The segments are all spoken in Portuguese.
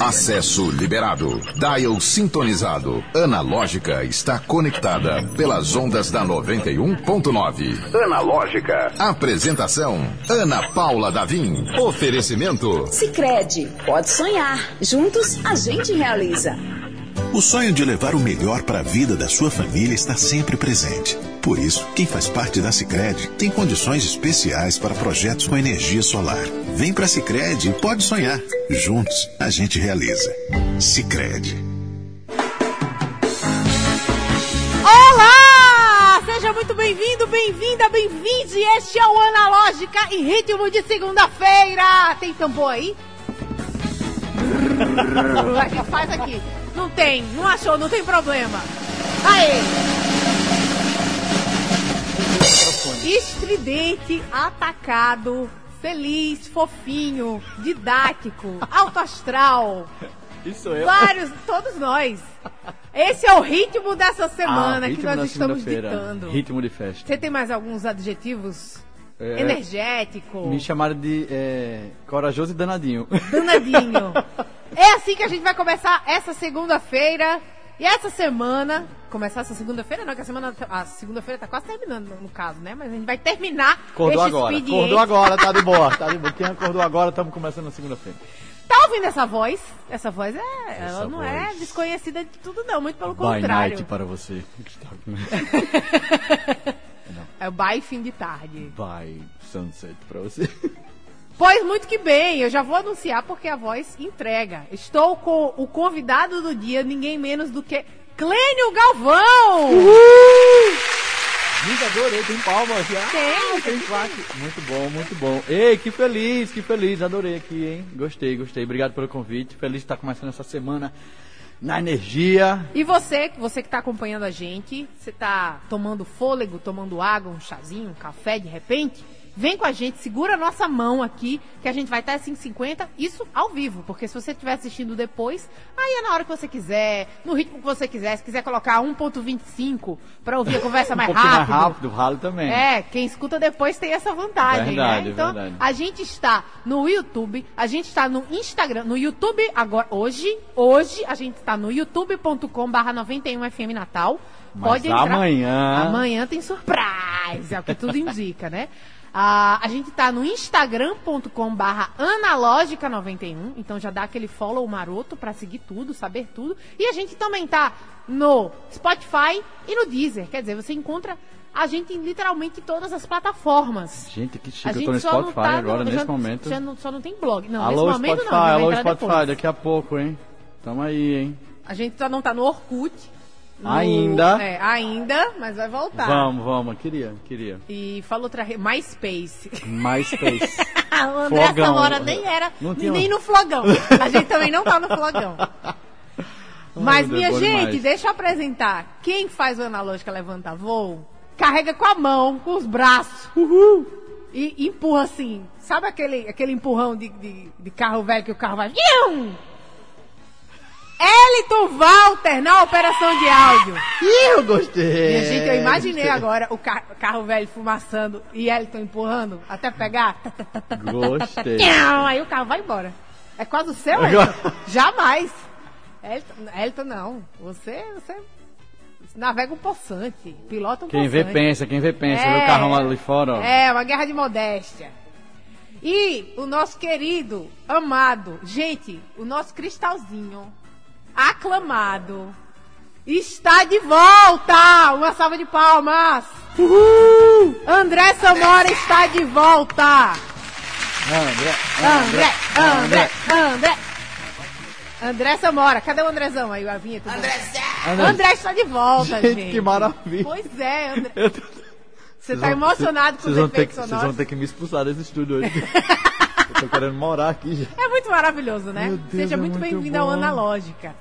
Acesso liberado. Dial sintonizado. Analógica está conectada pelas ondas da 91.9. Analógica. Apresentação: Ana Paula Davim. Oferecimento: Sicredi. Pode sonhar. Juntos a gente realiza. O sonho de levar o melhor para a vida da sua família está sempre presente. Por isso, quem faz parte da Sicredi tem condições especiais para projetos com energia solar. Vem para a Sicredi e pode sonhar. Juntos a gente realiza. Sicredi. Olá! Seja muito bem-vindo, bem-vinda, bem-vinde. Este é o Analógica em ritmo de segunda-feira. Tem tambor aí? A gente faz aqui. Não tem, não achou, não tem problema. Aê! Estridente, atacado, feliz, fofinho, didático, alto astral. Isso eu. Vários, todos nós. Esse é o ritmo dessa semana Ah, que ritmo nós da estamos ditando. Ritmo de festa. Você tem mais alguns adjetivos? É, Energético, Me chamaram de é, corajoso e danadinho. danadinho. É assim que a gente vai começar essa segunda-feira. E essa semana, começar essa segunda-feira, não, que a semana, a segunda-feira tá quase terminando no, caso, né? Mas a gente vai terminar Acordou agora. expediente. Acordou agora, tá de boa. Tá de boa. Quem acordou agora, estamos começando na segunda-feira. Tá ouvindo essa voz? Essa voz é, ela Essa não é voz. desconhecida de tudo não, muito pelo By contrário. night para você. É o bye fim de tarde. By sunset para você. Pois muito que bem, eu já vou anunciar porque a voz entrega. Estou com o convidado do dia, ninguém menos do que Clênio Galvão! Gente, adorei. Tem palmas já. Tem, Tem claque. Muito bom, muito bom. Ei, que feliz, que feliz. Adorei aqui, hein? Gostei, gostei. Obrigado pelo convite. Feliz de estar começando essa semana na energia. E você, você que está acompanhando a gente, você está tomando fôlego, tomando água, um chazinho, um café de repente? Vem com a gente, segura a nossa mão aqui, que a gente vai estar às 5h50, isso ao vivo, porque se você estiver assistindo depois, aí é na hora que você quiser, no ritmo que você quiser, se quiser colocar 1.25 para ouvir a conversa Um mais pouquinho rápido. mais rápido, vale também. É, quem escuta depois tem essa vantagem, Verdade, né? Então, verdade. a gente está no YouTube, a gente está no Instagram, no YouTube agora, hoje, hoje a gente está no youtube.com barra 91FM Natal. Mas Pode entrar. amanhã- Amanhã tem surprise, é o que tudo indica, né? Ah, a gente tá no instagram.com barra analógica91, então já dá aquele follow maroto pra seguir tudo, saber tudo. E a gente também tá no Spotify e no Deezer, quer dizer, você encontra a gente em literalmente todas as plataformas. Gente, que A chique. Eu gente tô no só não Spotify tá agora, já- nesse momento. Já não, só não tem blog. Não, alô, nesse momento Spotify, não. alô, Spotify. depois. Daqui a pouco, hein? Tamo aí, hein? A gente só não tá no Orkut. No- Ainda. É, ainda, mas vai voltar. Vamos, vamos. Queria, queria. E fala outra rede, MySpace. MySpace. o André Flogão. Samora nem era, Não tinha- nem no flogão. A gente também não tá no flogão. Mas, minha bom gente, demais. deixa eu apresentar. Quem faz o Analógica Levanta Voo, carrega com a mão, com os braços. E empurra assim. Sabe aquele, aquele empurrão de, de, de carro velho que o carro vai. Eliton Walter na operação de áudio. Ih, eu gostei. Minha gente, eu imaginei agora o ca- carro velho fumaçando e Elton empurrando até pegar. Gostei. Aí o carro vai embora. É quase o seu, Elton? Jamais. Elton, Elton, não. Você, você navega um poçante, pilota um Quem vê poçante. pensa, quem vê pensa. Vê o carrão ali fora, ó. É, uma guerra de modéstia. E o nosso querido, amado, gente, o nosso cristalzinho, aclamado, está de volta! Uma salva de palmas! Uhul! André Samora está de volta! André, André, André, André! André Samora, cadê o Andrezão aí, a vinheta? André, André está de volta, gente. Gente, que maravilha. Pois é, André. Tô- Você tá vão- emocionado com os efeitos que, Vocês sonoros? vão ter que me expulsar desse estúdio hoje. eu tô querendo morar aqui já. É muito maravilhoso, né? Deus, Seja é muito muito bem-vindo ao. Analógica.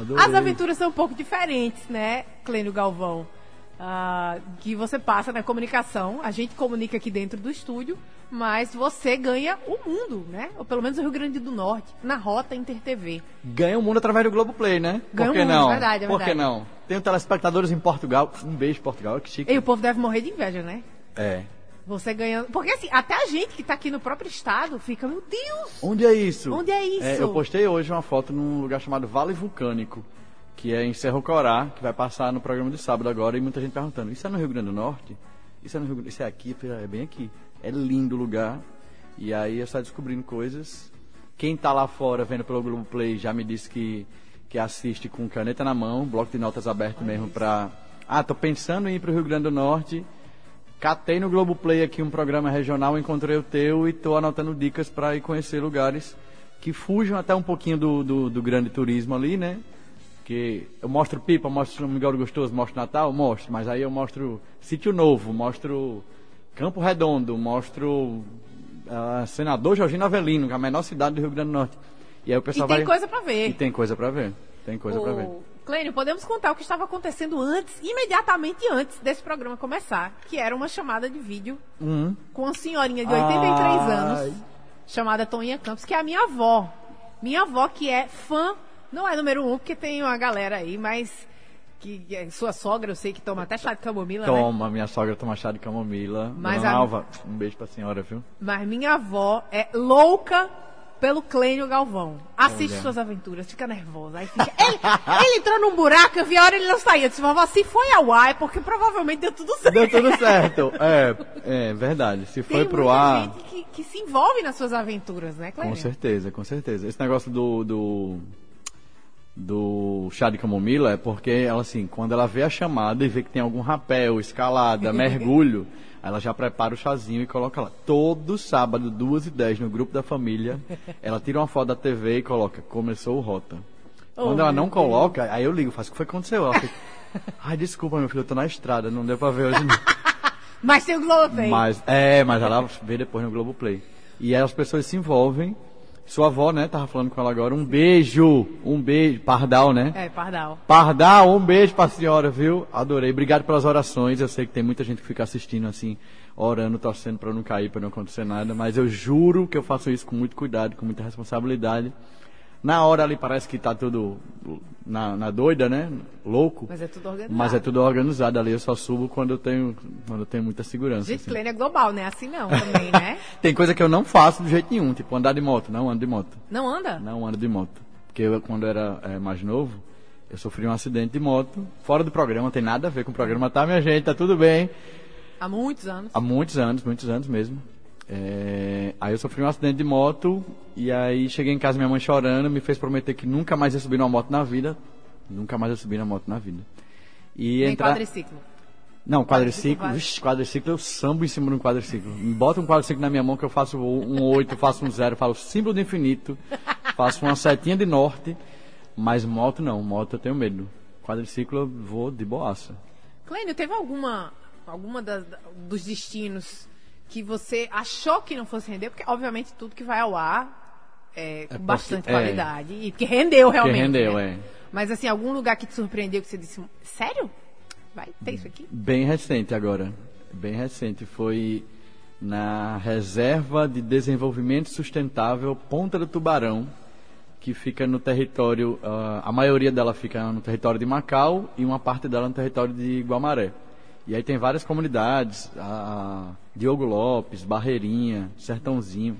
Adorei. As aventuras são um pouco diferentes, né, Clênio Galvão? Ah, que você passa na comunicação, a gente comunica aqui dentro do estúdio, mas você ganha o mundo, né? Ou pelo menos o Rio Grande do Norte, na Rota Inter TV. Ganha o mundo através do Globoplay, né? Ganha Por o que mundo, não? verdade, é Por que verdade. não? Tenho telespectadores em Portugal. Um beijo, Portugal, que chique. E o povo deve morrer de inveja, né? É. Você ganhando. Porque assim, até a gente que tá aqui no próprio estado fica, meu Deus! Onde é isso? Onde é isso? eu postei hoje uma foto num lugar chamado Vale Vulcânico, que é em Cerro Corá, que vai passar no programa de sábado agora, e muita gente perguntando, isso é no Rio Grande do Norte? Isso é no Rio Grande Isso é aqui? É bem aqui. É lindo o lugar. E aí eu saio descobrindo coisas. Quem tá lá fora vendo pelo Globoplay já me disse que, que assiste com caneta na mão, bloco de notas aberto mesmo pra. Ah, tô pensando em ir pro Rio Grande do Norte. Catei no Globoplay aqui um programa regional, encontrei o teu e tô anotando dicas para ir conhecer lugares que fujam até um pouquinho do, do, do grande turismo ali, né? Que eu mostro Pipa, mostro Miguel do Gostoso, mostro Natal, mostro, mas aí eu mostro Sítio Novo, mostro Campo Redondo, mostro ah, Senador Jorginho Avelino, que é a menor cidade do Rio Grande do Norte. E aí o E pessoal tem vai... coisa pra ver. E tem coisa pra ver. Tem coisa pra ver. Clênio, podemos contar o que estava acontecendo antes, imediatamente antes desse programa começar, que era uma chamada de vídeo Hum. com uma senhorinha de 83 Ai. anos, chamada Toninha Campos, que é a minha avó. Minha avó que é fã, não é número um, porque tem uma galera aí, mas que é sua sogra, eu sei que toma até chá de camomila, né? Toma, minha sogra toma chá de camomila. Mas Dona a- Alva, um beijo pra senhora, viu? Mas minha avó é louca pelo Clênio Galvão. Assiste Olha. suas aventuras, fica nervosa. Aí fica. Ele, ele entrou num buraco, eu vi a hora ele não saía. Eu disse, vovó, se foi ao ar, é porque provavelmente deu tudo certo. Deu tudo certo. É, é verdade. Se foi Tem pro muita ar. gente que, que se envolve nas suas aventuras, né, Clênio? Com certeza, com certeza. Esse negócio do, do, do chá de camomila é porque ela, assim, quando ela vê a chamada e vê que tem algum rapel, escalada, mergulho, ela já prepara o chazinho e coloca lá. Todo sábado, duas e dez, no grupo da família, ela tira uma foto da TV e coloca, começou o Rota. Oh, Quando ela não coloca, aí eu ligo, faço o que foi que aconteceu? Ela fica, ai, desculpa, meu filho, eu tô na estrada, não deu pra ver hoje não. Mas tem o Globoplay. Mas, é, mas ela vê depois no Globoplay. E aí as pessoas se envolvem. Sua avó, né, tava falando com ela agora. Um beijo, um beijo. Pardal, né? É, Pardal. Pardal, um beijo pra senhora, viu? Adorei. Obrigado pelas orações. Eu sei que tem muita gente que fica assistindo assim, orando, torcendo pra não cair, pra não acontecer nada. Mas eu juro que eu faço isso com muito cuidado, com muita responsabilidade. Na hora ali parece que tá tudo na, na doida, né? Louco. Mas é tudo organizado. Mas é tudo organizado ali, eu só subo quando eu tenho, quando eu tenho muita segurança. Gente, assim. É global, né? Assim não também, né? Tem coisa que eu não faço de jeito nenhum, tipo andar de moto, não ando de moto. Não anda? Não ando de moto. Porque eu, quando eu era eh, mais novo, eu sofri um acidente de moto, fora do programa, tem nada a ver com o programa, tá, minha gente? Tá tudo bem. Há muitos anos. Há muitos anos, muitos anos mesmo. É, aí eu sofri um acidente de moto, e aí cheguei em casa, minha mãe chorando, me fez prometer que nunca mais ia subir numa moto na vida. Nunca mais ia subir na moto na vida. E Nem entrar... quadriciclo. Não, Quadriciclo vixi, quadriciclo eu sambo em cima de um quadriciclo. Bota um quadriciclo na minha mão que eu faço um 8, faço um 0, falo símbolo do infinito, faço uma setinha de norte, mas moto não, moto eu tenho medo. Quadriciclo eu vou de boaça. Clênio, teve alguma, alguma das- dos destinos que você achou que não fosse render? Porque, obviamente, tudo que vai ao ar é com porque- bastante é. qualidade. E porque rendeu realmente. rendeu, né? é. Mas, assim, algum lugar que te surpreendeu que você disse, sério? Vai ter isso aqui? Bem recente agora, bem recente, foi na Reserva de Desenvolvimento Sustentável Ponta do Tubarão, que fica no território, ah, a maioria dela fica no território de Macau e uma parte dela no território de Guamaré. E aí tem várias comunidades, a Diogo Lopes, Barreirinha, Sertãozinho.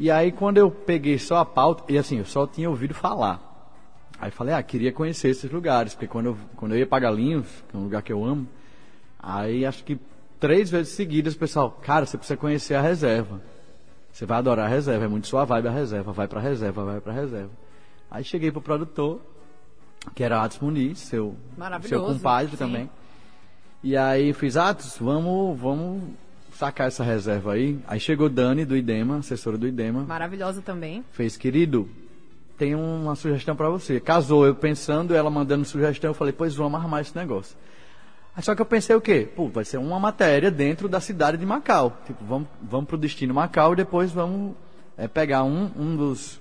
E aí quando eu peguei só a pauta, e assim, eu só tinha ouvido falar. Aí falei, ah, queria conhecer esses lugares, porque quando eu, quando eu ia para Galinhos, que é um lugar que eu amo, aí acho que três vezes seguidas o pessoal, cara, você precisa conhecer a reserva. Você vai adorar a reserva, é muito sua vibe a reserva, vai pra reserva, vai pra reserva. Aí cheguei pro produtor, que era Atos Muniz, seu, seu compadre sim. também. E aí fiz, Atos, vamos, vamos sacar essa reserva aí. Aí chegou Dani do IDEMA, assessora do IDEMA Maravilhosa também. fez, querido, tem uma sugestão pra você. Casou, eu pensando, ela mandando sugestão, eu falei, pois vamos armar esse negócio. Só que eu pensei o quê? Pô, vai ser uma matéria dentro da cidade de Macau. Tipo, vamos, vamos pro destino Macau e depois vamos é, pegar um, um, dos,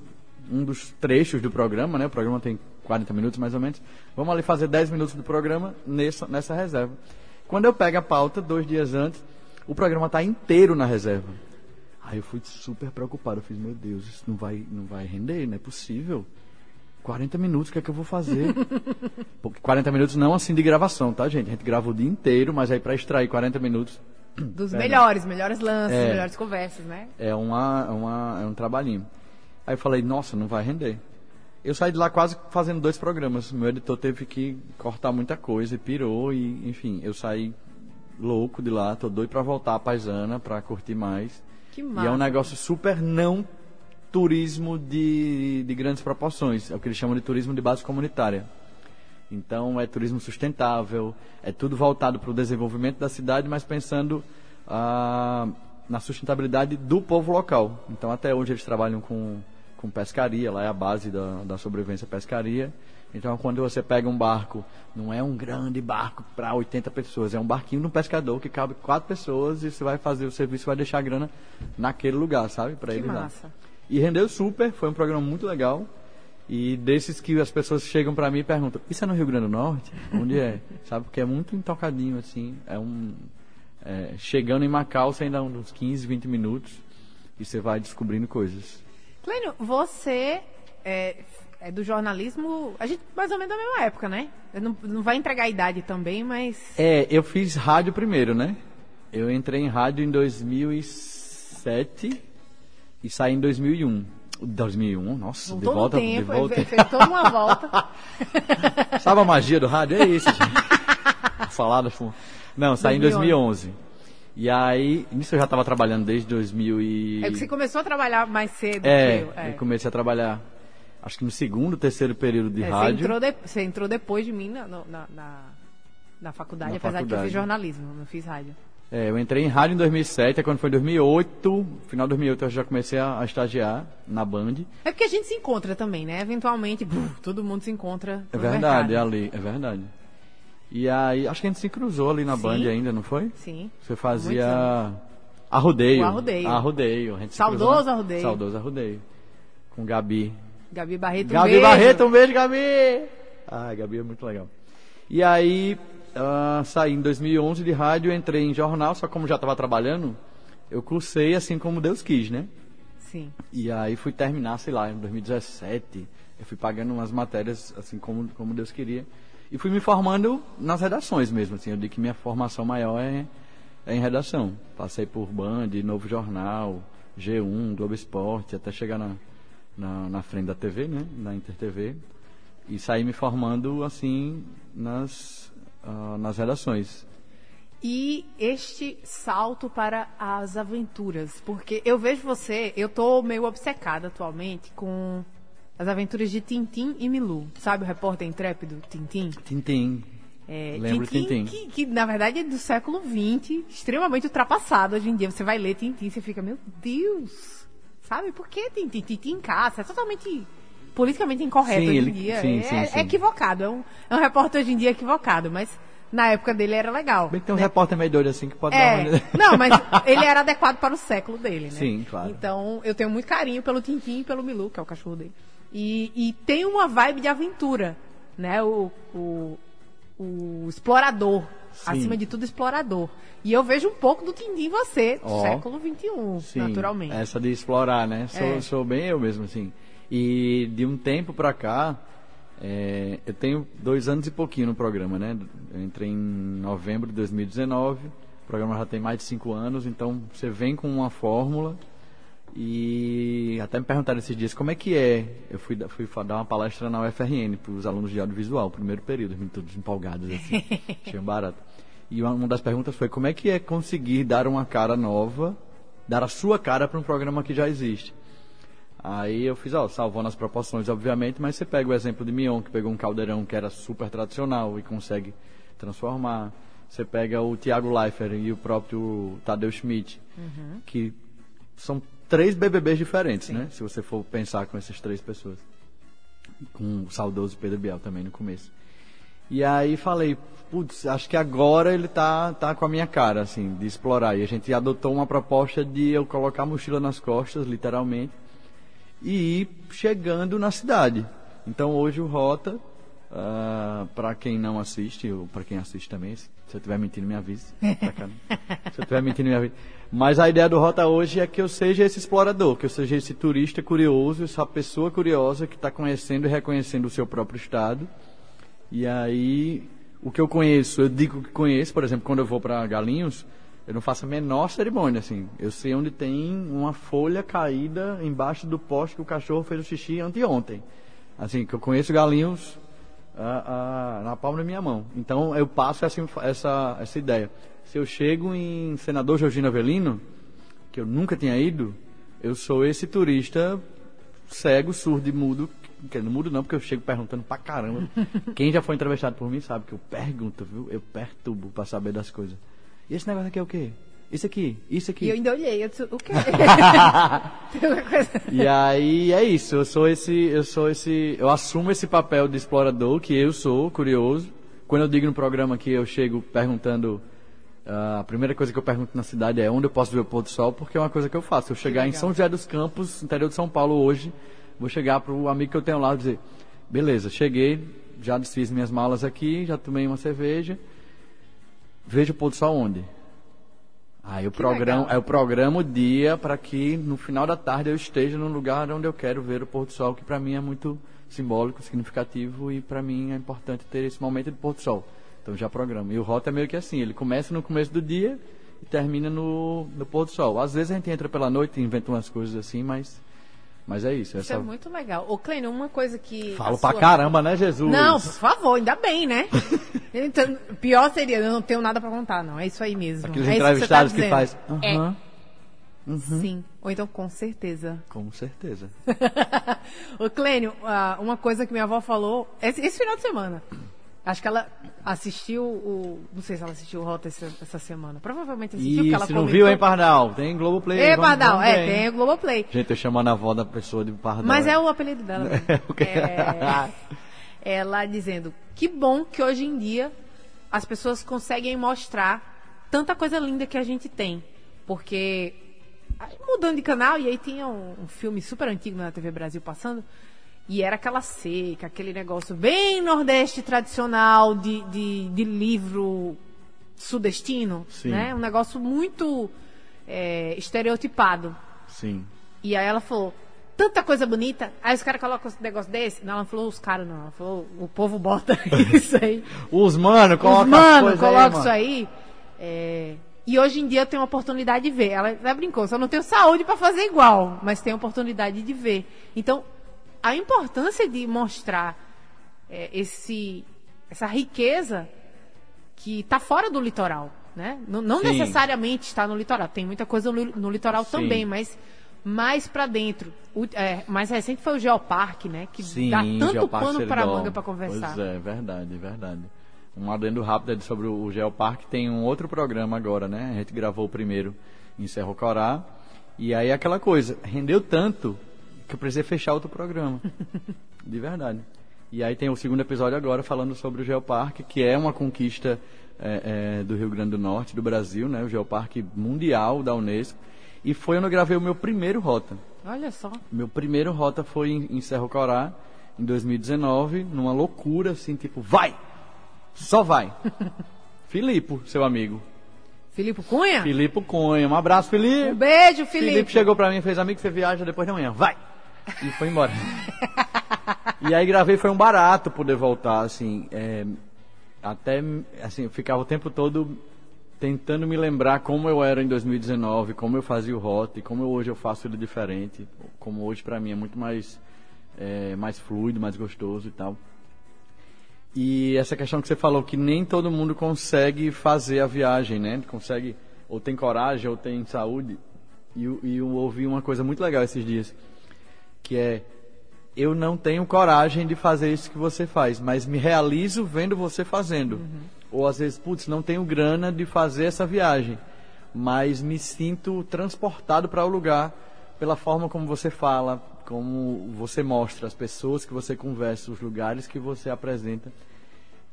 um dos trechos do programa, né? O programa tem 40 minutos mais ou menos. Vamos ali fazer 10 minutos do programa nessa, nessa reserva. Quando eu pego a pauta, dois dias antes, o programa está inteiro na reserva. Aí eu fui super preocupado. Eu fiz, meu Deus, isso não vai, não vai render, não é possível. 40 minutos, o que é que eu vou fazer? Porque 40 minutos não assim de gravação, tá, gente? A gente grava o dia inteiro, mas aí para extrair 40 minutos Dos É, melhores, melhores lances, É. melhores conversas, né? É, uma, é uma, é um trabalhinho. Aí eu falei, nossa, não vai render. Eu saí de lá quase fazendo dois programas. Meu editor teve que cortar muita coisa e pirou e, enfim, eu saí louco de lá, tô doido pra voltar à paisana, pra curtir mais. Que E é um negócio super não turismo de, de grandes proporções. É o que eles chamam de turismo de base comunitária. Então é turismo sustentável, é tudo voltado para o desenvolvimento da cidade, mas pensando ah, na sustentabilidade do povo local. Então até hoje eles trabalham com, com pescaria, lá é a base da, da sobrevivência pescaria. Então quando você pega um barco, não é um grande barco para 80 pessoas, é um barquinho de um pescador que cabe quatro pessoas e você vai fazer o serviço, vai deixar a grana naquele lugar, sabe? Para ele lá. massa. E rendeu super, foi um programa muito legal. E desses que as pessoas chegam pra mim e perguntam: Isso é no Rio Grande do Norte? Onde é? Sabe? Porque é muito intocadinho assim. É um. é, chegando em Macau, você ainda uns 15, 20 minutos. E você vai descobrindo coisas. Clênio, você é, é do jornalismo, a gente mais ou menos da mesma época, né? Não, não vai entregar a idade também, mas. É, eu fiz rádio primeiro, né? Eu entrei em rádio em 2007 e saí em 2001. 2001, nossa, de volta, no tempo, de volta. fez fez toda uma volta. Sabe a magia do rádio? É isso, gente. Falada, fu- Não, saí em 2011. E aí, nisso eu já estava trabalhando desde 2000 e... É que você começou a trabalhar mais cedo É, que eu. É. eu comecei a trabalhar, acho que no segundo, terceiro período de É, você, rádio. entrou de- você entrou depois de mim na, na, na, na faculdade, Na apesar de que eu faculdade. fiz jornalismo, não fiz rádio. É, eu entrei em rádio em 2007, aí quando foi em 2008, final de 2008 eu já comecei a, a estagiar na Band. É porque a gente se encontra também, né? Eventualmente, buf, todo mundo se encontra. É verdade, é mercado. ali, é verdade. E aí, acho que a gente se cruzou ali na Sim. Band ainda, não foi? Sim. Você fazia arrodeio. O Arrodeio. Arrodeio. A gente Saudoso na- Arrodeio. Saudoso arrodeio. Com Gabi. Gabi Barreto, um Gabi beijo. Barreto, um beijo, Gabi! Ah, Gabi é muito legal. E aí, ah, saí em 2011 de rádio, entrei em jornal, só como já estava trabalhando, eu cursei assim como Deus quis, né? Sim. E aí fui terminar, sei lá, em 2017. Eu fui pagando umas matérias assim como, como Deus queria. E fui me formando nas redações mesmo, assim. Eu digo que minha formação maior é, é em redação. Passei por Band, Novo Jornal, G1, Globo Esporte, até chegar na, na, na frente da TV, né? Na Inter TV. E saí me formando, assim, nas, ah, nas redações. E este salto para as aventuras, porque eu vejo você, eu tô meio obcecada atualmente com as aventuras de Tintim e Milu. Sabe o repórter intrépido Tintim? Tintim. É, Lembro Tintim. Que, que, na verdade é do século XX, extremamente ultrapassado hoje em dia. Você vai ler Tintim e você fica, meu Deus, sabe? Por que Tintim? Tintim caça, é totalmente politicamente incorreto Sim, hoje ele- em dia. sim, é, sim, é equivocado, é um, é um repórter hoje em dia equivocado, mas na época dele era legal. Bem que tem um né? repórter meio doido assim que pode É, dar uma... não, mas ele era adequado para o século dele, né? Sim, claro. Então, eu tenho muito carinho pelo Tintim e pelo Milu, que é o cachorro dele. E, e tem uma vibe de aventura, né? O, o, o explorador. Sim. Acima de tudo, explorador. E eu vejo um pouco do Tintim em você, Ó. século XXI, Sim, naturalmente. Essa de explorar, né? Sou, É. sou bem eu mesmo, assim. E de um tempo pra cá, é, eu tenho dois anos e pouquinho no programa, né? Eu entrei em novembro de 2019, o programa já tem mais de cinco anos, então você vem com uma fórmula e até me perguntaram esses dias como é que é. Eu fui, fui dar uma palestra na UFRN para os alunos de audiovisual, primeiro período, todos empolgados assim, achei barato. E uma, uma das perguntas foi como é que é conseguir dar uma cara nova, dar a sua cara para um programa que já existe. Aí eu fiz, ó, salvando as proporções, obviamente, mas você pega o exemplo de Mion, que pegou um caldeirão que era super tradicional e consegue transformar. Você pega o Thiago Leifert e o próprio Tadeu Schmidt, que são três BBBs diferentes, né? Se você for pensar com essas três pessoas. Com o saudoso Pedro Bial também no começo. E aí falei, putz, acho que agora ele tá, tá com a minha cara, assim, de explorar. E a gente adotou uma proposta de eu colocar a mochila nas costas, literalmente, e ir chegando na cidade. Então hoje o Rota, para quem não assiste, ou para quem assiste também, se eu estiver mentindo, me avise. Se eu estiver mentindo, me avise. Mas a ideia do Rota hoje é que eu seja esse explorador, que eu seja esse turista curioso, essa pessoa curiosa que está conhecendo e reconhecendo o seu próprio estado. E aí, o que eu conheço, eu digo que conheço, por exemplo, quando eu vou para Galinhos, Eu não faço a menor cerimônia, assim. Eu sei onde tem uma folha caída embaixo do poste que o cachorro fez o xixi anteontem. Assim, que eu conheço galinhos na palma da minha mão. Então eu passo essa, essa, essa ideia. Se eu chego em Senador Georgino Avelino, que eu nunca tinha ido, eu sou esse turista cego, surdo e mudo. Que não mudo não, porque eu chego perguntando pra caramba. Quem já foi entrevistado por mim sabe que eu pergunto, viu? Eu perturbo pra saber das coisas. E esse negócio aqui é o quê? Isso aqui, isso aqui. E eu ainda olhei, eu disse, o quê? e aí é isso, eu sou esse, eu sou esse, eu assumo esse papel de explorador que eu sou, curioso. Quando eu digo no programa que eu chego perguntando, uh, a primeira coisa que eu pergunto na cidade é onde eu posso ver o pôr do sol, porque é uma coisa que eu faço. Eu chegar em São José dos Campos, interior de São Paulo hoje, vou chegar para o amigo que eu tenho lá e dizer, beleza, cheguei, já desfiz minhas malas aqui, já tomei uma cerveja, vejo o pôr do sol onde? Aí eu, programo, aí eu programo o dia para que no final da tarde eu esteja no lugar onde eu quero ver o pôr do sol, que para mim é muito simbólico, significativo e para mim é importante ter esse momento de pôr do sol. Então já programo. E o rota é meio que assim, ele começa no começo do dia e termina no, no pôr do sol. Às vezes a gente entra pela noite e inventa umas coisas assim, mas mas é isso. Isso essa... é muito legal. Ô, Clênio, uma coisa que. Falo pra sua... caramba, né, Jesus? Não, por favor, ainda bem, né? então, pior seria, eu não tenho nada pra contar, não. É isso aí mesmo. Aqueles é entrevistados que, tá que faz. Uhum. É. Uhum. Sim. Ou então, com certeza. Com certeza. Ô, Clênio, ah, uma coisa que minha avó falou esse, esse final de semana. Acho que ela assistiu o. Não sei se ela assistiu o Rota essa, essa semana. Provavelmente assistiu, Isso, ela não viu, hein, Pardal? Tem Globoplay. Ei, Pardal, é, tem o Globoplay. Gente, eu chamando a avó da pessoa de Pardal. Mas é o apelido dela. é, ela dizendo: que bom que hoje em dia as pessoas conseguem mostrar tanta coisa linda que a gente tem. Porque. Mudando de canal, e aí tinha um, um filme super antigo na TV Brasil passando e era aquela seca, aquele negócio bem nordeste tradicional de, de, de livro sudestino, Sim. né? Um negócio muito é, estereotipado. Sim. E aí ela falou, tanta coisa bonita. Aí os caras colocam um negócio desse. Não, ela falou os caras não. Ela falou, o povo bota isso aí. os mano colocam Os mano colocam isso aí. É... E hoje em dia eu tenho a oportunidade de ver. Ela, ela brincou, só não tenho saúde para fazer igual, mas tenho a oportunidade de ver. Então, a importância de mostrar é, esse, essa riqueza que está fora do litoral. Né? Não, não necessariamente está no litoral. Tem muita coisa no, no litoral Sim. também, mas mais para dentro. O é, mais recente foi o Geoparque, né? Que Sim, dá tanto pano para manga para conversar. Pois é, verdade, verdade. Um adendo rápido sobre o Geoparque. Tem um outro programa agora, né? A gente gravou o primeiro em Cerro Corá. E aí aquela coisa, rendeu tanto que eu precisei fechar outro programa. de verdade. E aí tem o segundo episódio agora falando sobre o Geoparque, que é uma conquista é, é, do Rio Grande do Norte, do Brasil, né? O Geoparque Mundial da Unesco. E foi onde eu gravei o meu primeiro rota. Olha só. Meu primeiro rota foi em, em Cerro Corá, em 2019, numa loucura, assim, tipo, vai! Só vai! Filipe, seu amigo. Filipe Cunha? Filipe Cunha. Um abraço, Filipe. Um beijo, Filipe. Filipe chegou pra mim e fez, amigo, você viaja depois da manhã. Vai! E foi embora. e aí gravei, foi um barato poder voltar, assim. É, até, assim, eu ficava o tempo todo tentando me lembrar como eu era em 2019, como eu fazia o rota e como eu, hoje eu faço ele diferente. Como hoje para mim é muito mais, é, mais fluido, mais gostoso e tal. E essa questão que você falou, que nem todo mundo consegue fazer a viagem, né? Consegue, ou tem coragem, ou tem saúde. E, e eu ouvi uma coisa muito legal esses dias que é eu não tenho coragem de fazer isso que você faz, mas me realizo vendo você fazendo. Uhum. Ou às vezes, putz, não tenho grana de fazer essa viagem, mas me sinto transportado para o lugar pela forma como você fala, como você mostra as pessoas que você conversa, os lugares que você apresenta.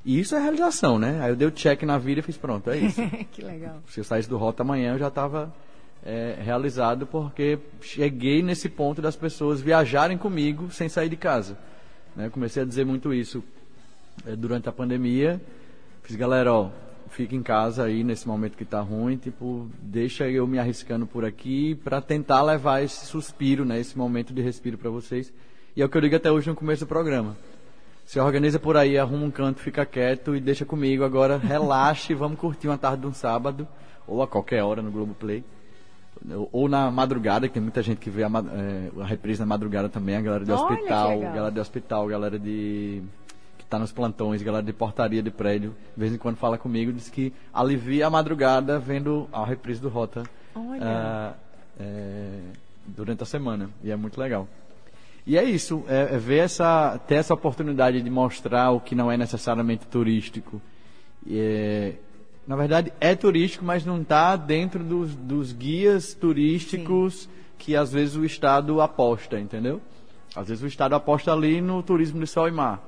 E isso é realização, né? Aí eu dei o check na vida e fiz pronto, é isso. que legal. Se eu saísse do Rota amanhã, eu já estava é, realizado porque cheguei nesse ponto das pessoas viajarem comigo sem sair de casa. Né? Comecei a dizer muito isso é, durante a pandemia. Fiz, galera, ó, fica em casa aí nesse momento que está ruim, tipo, deixa eu me arriscando por aqui para tentar levar esse suspiro, né, esse momento de respiro para vocês. E é o que eu digo até hoje no começo do programa. Se organiza por aí, arruma um canto, fica quieto e deixa comigo. Agora relaxe, vamos curtir uma tarde de um sábado, ou a qualquer hora no Globoplay. Ou na madrugada, que tem muita gente que vê a, é, a reprise na madrugada também, a galera de Olha, hospital, galera de hospital, galera de. que tá nos plantões, galera de portaria de prédio, de vez em quando fala comigo, diz que alivia a madrugada vendo a reprise do Rota ah, é, durante a semana. E é muito legal. E é isso, é, é ver essa, ter essa oportunidade de mostrar o que não é necessariamente turístico. É, na verdade, é turístico, mas não está dentro dos, dos guias turísticos que às vezes o Estado aposta, entendeu? Às vezes o Estado aposta ali no turismo de sol e mar.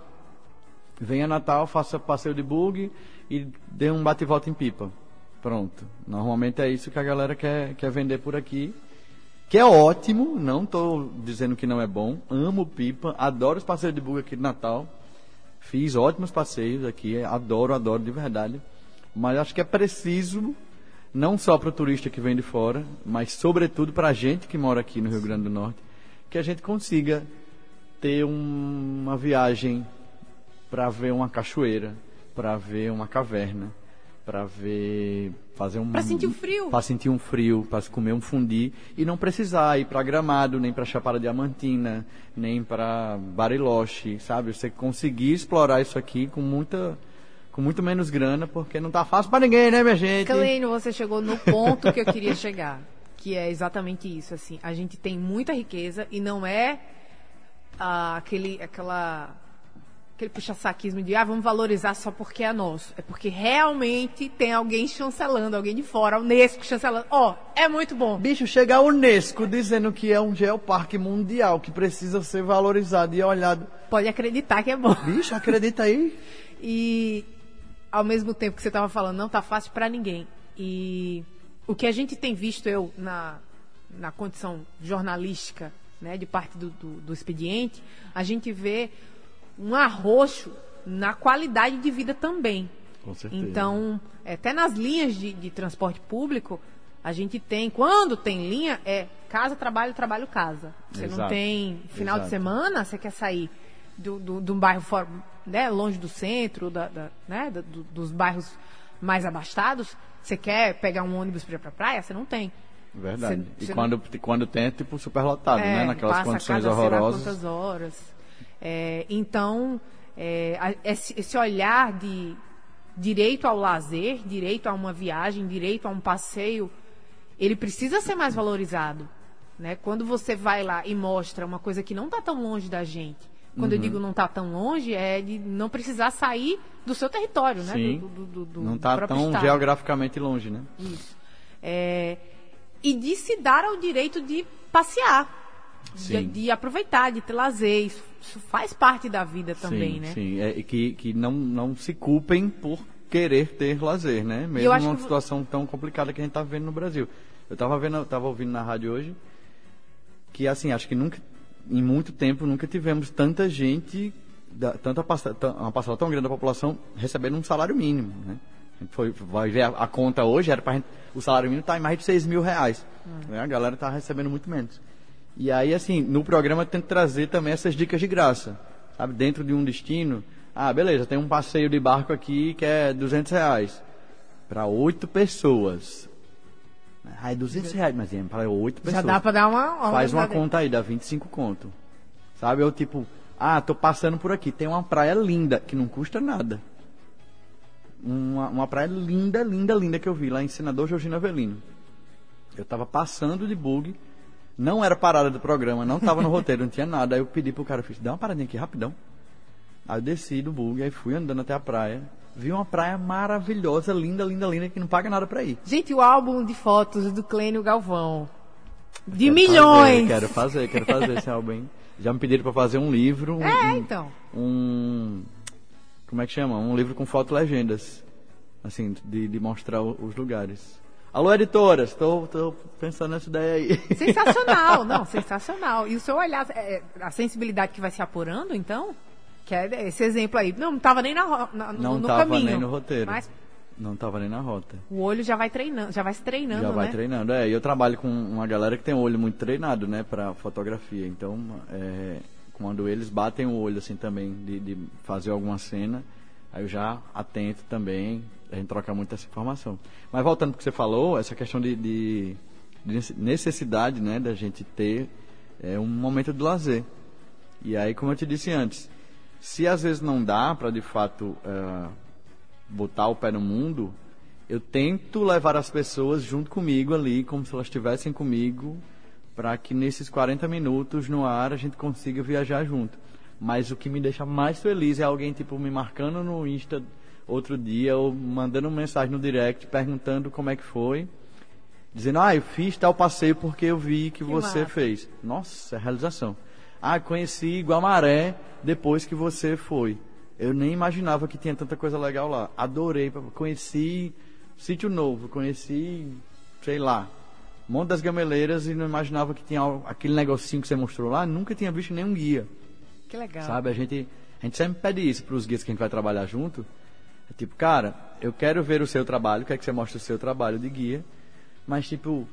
Venha Natal, faça passeio de bug e dê um bate-volta em pipa. Pronto. Normalmente é isso que a galera quer, quer vender por aqui. Que é ótimo, não estou dizendo que não é bom. Amo pipa, adoro os passeios de bug aqui de Natal. Fiz ótimos passeios aqui, adoro, adoro de verdade. Mas acho que é preciso, não só para o turista que vem de fora, mas sobretudo para a gente que mora aqui no Rio Grande do Norte, que a gente consiga ter um- uma viagem para ver uma cachoeira, para ver uma caverna, para ver fazer um Pra sentir o frio. para sentir um frio, para comer um fundi e não precisar ir para Gramado, nem para Chapada Diamantina, nem para Bariloche, sabe? Você conseguir explorar isso aqui com muita com muito menos grana, porque não tá fácil para ninguém, né, minha gente? Cleino, você chegou no ponto que eu queria chegar, que é exatamente isso, assim, a gente tem muita riqueza e não é ah, aquele, aquela, aquele puxa-saquismo de, ah, vamos valorizar só porque é nosso. É porque realmente tem alguém chancelando, alguém de fora, a Unesco chancelando. Ó, é muito bom. Bicho, chega a Unesco dizendo que é um geoparque mundial que precisa ser valorizado e olhado. Pode acreditar que é bom. Bicho, acredita aí? E ao mesmo tempo que você estava falando, não tá fácil para ninguém. E o que a gente tem visto eu na, na condição jornalística, né, de parte do, do, do expediente, a gente vê um arroxo na qualidade de vida também. Com certeza. Então, até nas linhas de, de transporte público, a gente tem, quando tem linha, é casa, trabalho, trabalho, casa. Você não Exato. tem final de Exato. semana, você quer sair do, do, de um bairro fora, né, longe do centro, da, da- né, da- do- dos bairros mais abastados, você quer pegar um ônibus para ir pra praia, você não tem. Verdade. Cê- e cê quando, quando tem, é tipo superlotado, né? Naquelas É, condições cada sei lá horrorosas. quantas horas. É, então, é, esse olhar de direito ao lazer, direito a uma viagem, direito a um passeio, ele precisa ser mais valorizado. Né? Quando você vai lá e mostra uma coisa que não está tão longe da gente, quando Uhum. eu digo não está tão longe, é de não precisar sair do seu território, né? Sim. Do, do- do- Não está tão estado. geograficamente longe, né? Isso. É, e de se dar ao direito de passear, de, de aproveitar, de ter lazer. Isso, isso faz parte da vida também, sim, né? Sim, é, e que, que não, não se culpem por querer ter lazer, né? Mesmo numa que situação tão complicada que a gente está vivendo no Brasil. Eu estava vendo, eu tava ouvindo na rádio hoje que assim, acho que nunca em muito tempo nunca tivemos tanta gente, da, tanta uma parcela tão grande da população recebendo um salário mínimo, né? A gente foi, vai ver a, a conta hoje, era pra gente, o salário mínimo está em mais de 6 mil reais. né? A galera está recebendo muito menos. E aí, assim, no programa eu tento trazer também essas dicas de graça. Sabe, dentro de um destino. Ah, beleza, tem um passeio de barco aqui que é 200 reais. Para oito pessoas. Ah, é 200 reais, mas é para oito pessoas. Já dá pra dar uma. uma Faz uma aí. conta aí, dá 25 conto. Sabe? Eu tipo, ah, tô passando por aqui, tem uma praia linda, que não custa nada. Uma, uma praia linda, linda, linda que eu vi lá em Senador Georgino Avelino. Eu tava passando de bug, não era parada do programa, não tava no roteiro, não tinha nada. Aí eu pedi pro cara, fiz, dá uma paradinha aqui rapidão. Aí eu desci do bug, aí fui andando até a praia. Vi uma praia maravilhosa, linda, linda, linda, que não paga nada pra ir. Gente, o álbum de fotos do Clênio Galvão. De Quero milhões! fazer, quero fazer, quero fazer esse álbum, hein? Já me pediram pra fazer um livro. um- É, um- então. um como é que chama? Um livro com foto legendas, assim, de, de mostrar os lugares. Alô, editoras, estou pensando nessa ideia aí. Sensacional, não, sensacional. E o seu olhar, é, a sensibilidade que vai se apurando, então, que é esse exemplo aí. Não, não tava nem na, na- Não no tava caminho. nem no roteiro. Mas Não tava nem na rota. o olho já vai treinando, já vai se treinando, Já vai né? treinando. É, e eu trabalho com uma galera que tem um olho muito treinado, né, para fotografia. Então, é, Quando eles batem o olho assim também de, de fazer alguma cena, aí eu já atento também, a gente troca muito essa informação. Mas voltando para o que você falou, essa questão de, de, de necessidade né, da gente ter é, um momento de lazer. E aí, como eu te disse antes, se às vezes não dá para de fato uh, botar o pé no mundo, eu tento levar as pessoas junto comigo ali, como se elas estivessem comigo, para que nesses 40 minutos no ar a gente consiga viajar junto. Mas o que me deixa mais feliz é alguém tipo me marcando no Insta outro dia ou mandando uma mensagem no direct perguntando como é que foi, dizendo: "Ah, eu fiz tal passeio porque eu vi que, que você massa. fez". Nossa, é realização. Ah, conheci Guamaré depois que você foi. Eu nem imaginava que tinha tanta coisa legal lá. Adorei, conheci Sítio Novo, conheci, sei lá, Monte das Gameleiras e não imaginava que tinha aquele negocinho que você mostrou lá. Nunca tinha visto nenhum guia. Que legal. Sabe, a gente, a gente sempre pede isso para os guias que a gente vai trabalhar junto. É tipo, cara, eu quero ver o seu trabalho, quero que você mostre o seu trabalho de guia. Mas, tipo,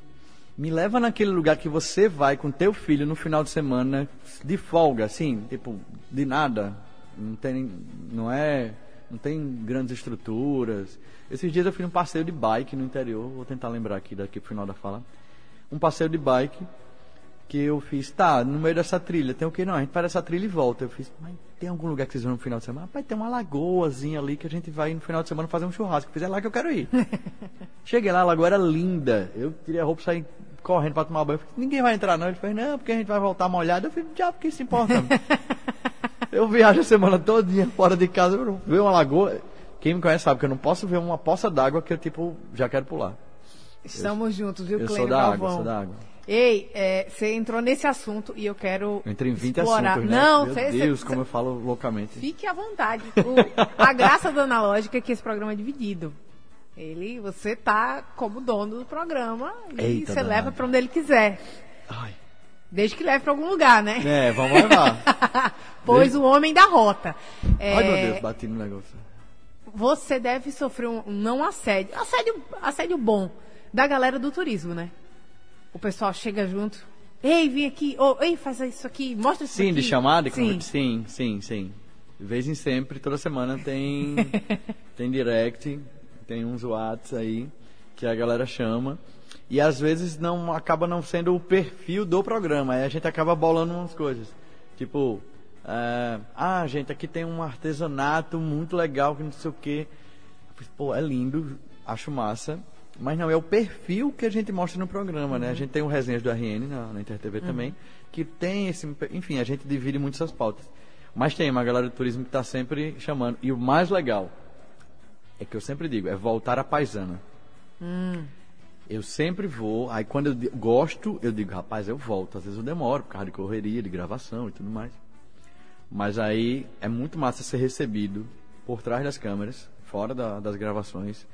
me leva naquele lugar que você vai com teu filho no final de semana, de folga, assim, tipo, de nada. Não tem, não é, não tem grandes estruturas. Esses dias eu fiz um passeio de bike no interior, vou tentar lembrar aqui daqui pro final da fala. Um passeio de bike que eu fiz, tá, no meio dessa trilha, tem o que? Não, a gente para essa trilha e volta. Eu fiz, mas tem algum lugar que vocês vão no final de semana? Rapaz, tem uma lagoazinha ali que a gente vai no final de semana fazer um churrasco. Eu fiz, é lá que eu quero ir. Cheguei lá, a lagoa era linda. Eu tirei a roupa e saí correndo para tomar banho. Ninguém vai entrar não. Ele fez, não, porque a gente vai voltar molhado. Eu falei, já, porque se importa. eu viajo a semana todinha fora de casa, ver uma lagoa. Quem me conhece sabe que eu não posso ver uma poça d'água que eu, tipo, já quero pular. Estamos eu, juntos, viu, Eu sou da água, sou da água. Ei, é, você entrou nesse assunto e eu quero. Eu entrei em 20 explorar. assuntos, né? Não, Meu cê, Deus, cê, como eu falo loucamente. Fique à vontade. O, a graça do analógico é que esse programa é dividido. Ele, você tá como dono do programa e você leva para onde ele quiser. Ai. Desde que leve para algum lugar, né? É, vamos levar. pois Desde... o homem da rota. É... Ai, meu Deus, bati no negócio. Você deve sofrer um não assédio, assédio, assédio bom da galera do turismo, né? O pessoal chega junto. Ei, vem aqui. Oh, ei, faz isso aqui. Mostra isso Sim, aqui. de chamada? Sim. sim, sim, sim. De vez em sempre, toda semana tem, tem direct, tem uns whats aí que a galera chama. E às vezes não acaba não sendo o perfil do programa. Aí a gente acaba bolando umas coisas. Tipo, é, ah, gente, aqui tem um artesanato muito legal que não sei o quê. Pô, é lindo, acho massa. Mas não, é o perfil que a gente mostra no programa, uhum. né? A gente tem o Resenhas do RN na, na InterTV uhum. também, que tem esse. Enfim, a gente divide muito essas pautas. Mas tem uma galera do turismo que está sempre chamando. E o mais legal é que eu sempre digo, é voltar à paisana. Hum. Eu sempre vou, aí quando eu gosto, eu digo, rapaz, eu volto. Às vezes eu demoro por causa de correria, de gravação e tudo mais. Mas aí é muito massa ser recebido por trás das câmeras, fora da, das gravações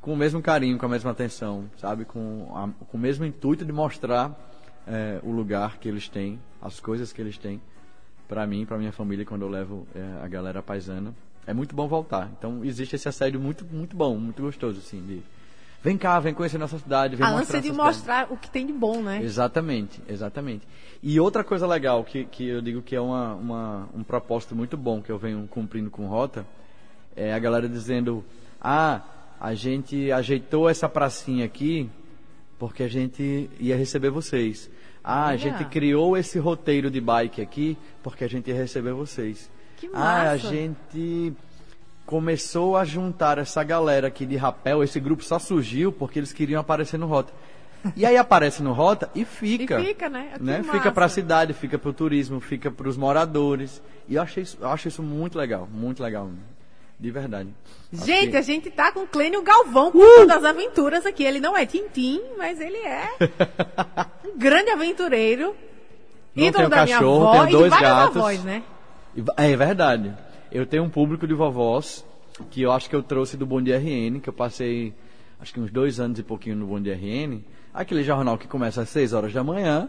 com o mesmo carinho, com a mesma atenção, sabe? Com, a, com o mesmo intuito de mostrar é, o lugar que eles têm, as coisas que eles têm, para mim, para minha família, quando eu levo é, a galera paisana. É muito bom voltar. Então existe esse assédio muito, muito bom, muito gostoso, assim, de vem cá, vem conhecer nossa cidade, vem a mostrar ânsia de mostrar o que tem de bom, né? Exatamente, exatamente. E outra coisa legal que, que eu digo que é uma, uma, um propósito muito bom que eu venho cumprindo com Rota, é a galera dizendo, ah, a gente ajeitou essa pracinha aqui porque a gente ia receber vocês. Ah, a gente criou esse roteiro de bike aqui porque a gente ia receber vocês. Que massa. Ah, a gente começou a juntar essa galera aqui de rapel, esse grupo só surgiu porque eles queriam aparecer no Rota. E aí aparece no Rota e fica. E fica, né? Que né? Fica para a cidade, fica para o turismo, fica para os moradores. E eu, achei isso, eu acho isso muito legal, muito legal. De verdade. Gente, a gente tá com o Clênio Galvão uh! das aventuras aqui. Ele não é Tintim, mas ele é um grande aventureiro. Não ídolo da cachorro, minha avó dois e gatos. Avós, né? É verdade. Eu tenho um público de vovós que eu acho que eu trouxe do Bom Dia RN, que eu passei acho que uns dois anos e pouquinho no Bom Dia RN. Aquele jornal que começa às seis horas da manhã.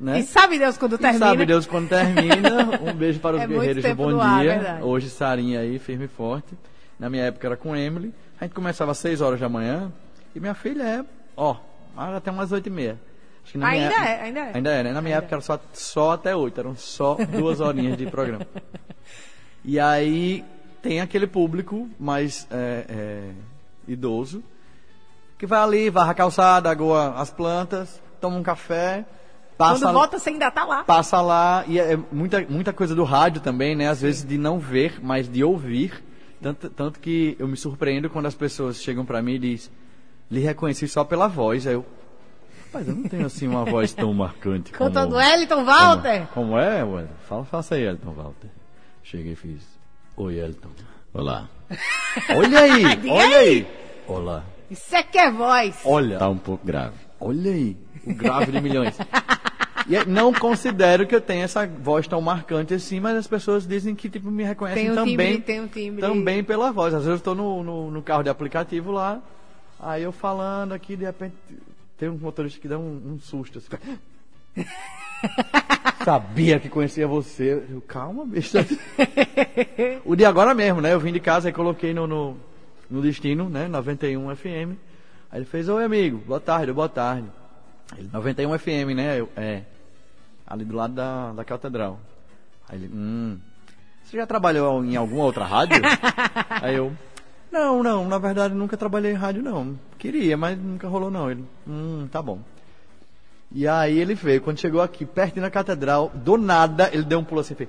Né? E sabe Deus quando termina. E sabe Deus quando termina. Um beijo para os é guerreiros do Bom Dia. Ar, Hoje Sarinha aí, firme e forte. Na minha época era com Emily. A gente começava às 6 horas da manhã. E minha filha é, ó, até umas 8 e meia. Ainda época- é, ainda é. Ainda é, né? Na minha época era só, só até oito, eram só duas horinhas de programa. E aí tem aquele público mais é, é, idoso que vai ali, varra a calçada, agoa as plantas, toma um café, passa, Quando volta, você ainda tá lá. passa lá. E é muita, muita coisa do rádio também, né? Às vezes de não ver, mas de ouvir. Tanto, tanto que eu me surpreendo quando as pessoas chegam pra mim e dizem, lhe reconheci só pela voz. Aí eu, mas eu não tenho assim uma voz tão marcante como... Cantando Wellington Walter. Como, como é, Walter? Fala, faça aí, Elton Walter. Cheguei e fiz. Oi, Elton. Olá. Olha aí, olha aí. Olá. Isso é que é voz. Olha. Tá um pouco grave. Olha aí, o grave de milhões. E não considero que eu tenha essa voz tão marcante assim, mas as pessoas dizem que tipo, me reconhecem Tem um também, timbre, tem um timbre. também pela voz. Às vezes eu estou no, no, no carro de aplicativo lá, aí eu falando aqui, de repente tem um motorista que dá um, um susto. Assim, Sabia que conhecia você. Eu, calma, bicho. o de agora mesmo, né? Eu vim de casa e coloquei no, no, no destino, né? 91 FM. Aí ele fez, oi amigo, boa tarde, boa tarde. Ele, 91 FM, né? Eu, é. Ali do lado da, da catedral. Aí ele, hum. Você já trabalhou em alguma outra rádio? Aí eu, não, não, na verdade nunca trabalhei em rádio não. Queria, mas nunca rolou não. Ele, hum, tá bom. E aí ele veio, quando chegou aqui, perto da catedral, do nada, ele deu um pulo assim e fez.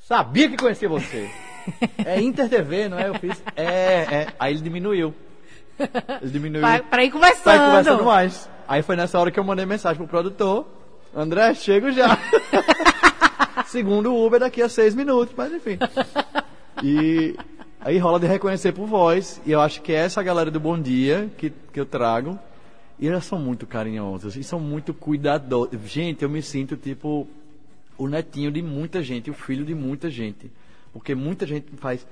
Sabia que conhecia você. é Inter TV, não é? Eu fiz. É, é. Aí ele diminuiu. Ele diminuiu. Pra, pra ir conversando. Vai conversando mais. Aí foi nessa hora que eu mandei mensagem pro produtor. André, chego já. Segundo o Uber daqui a seis minutos, mas enfim. E aí rola de reconhecer por voz. E eu acho que é essa galera do Bom Dia que, que eu trago. E elas são muito carinhosas e são muito cuidadosas. Gente, eu me sinto tipo o netinho de muita gente, o filho de muita gente. Porque muita gente faz.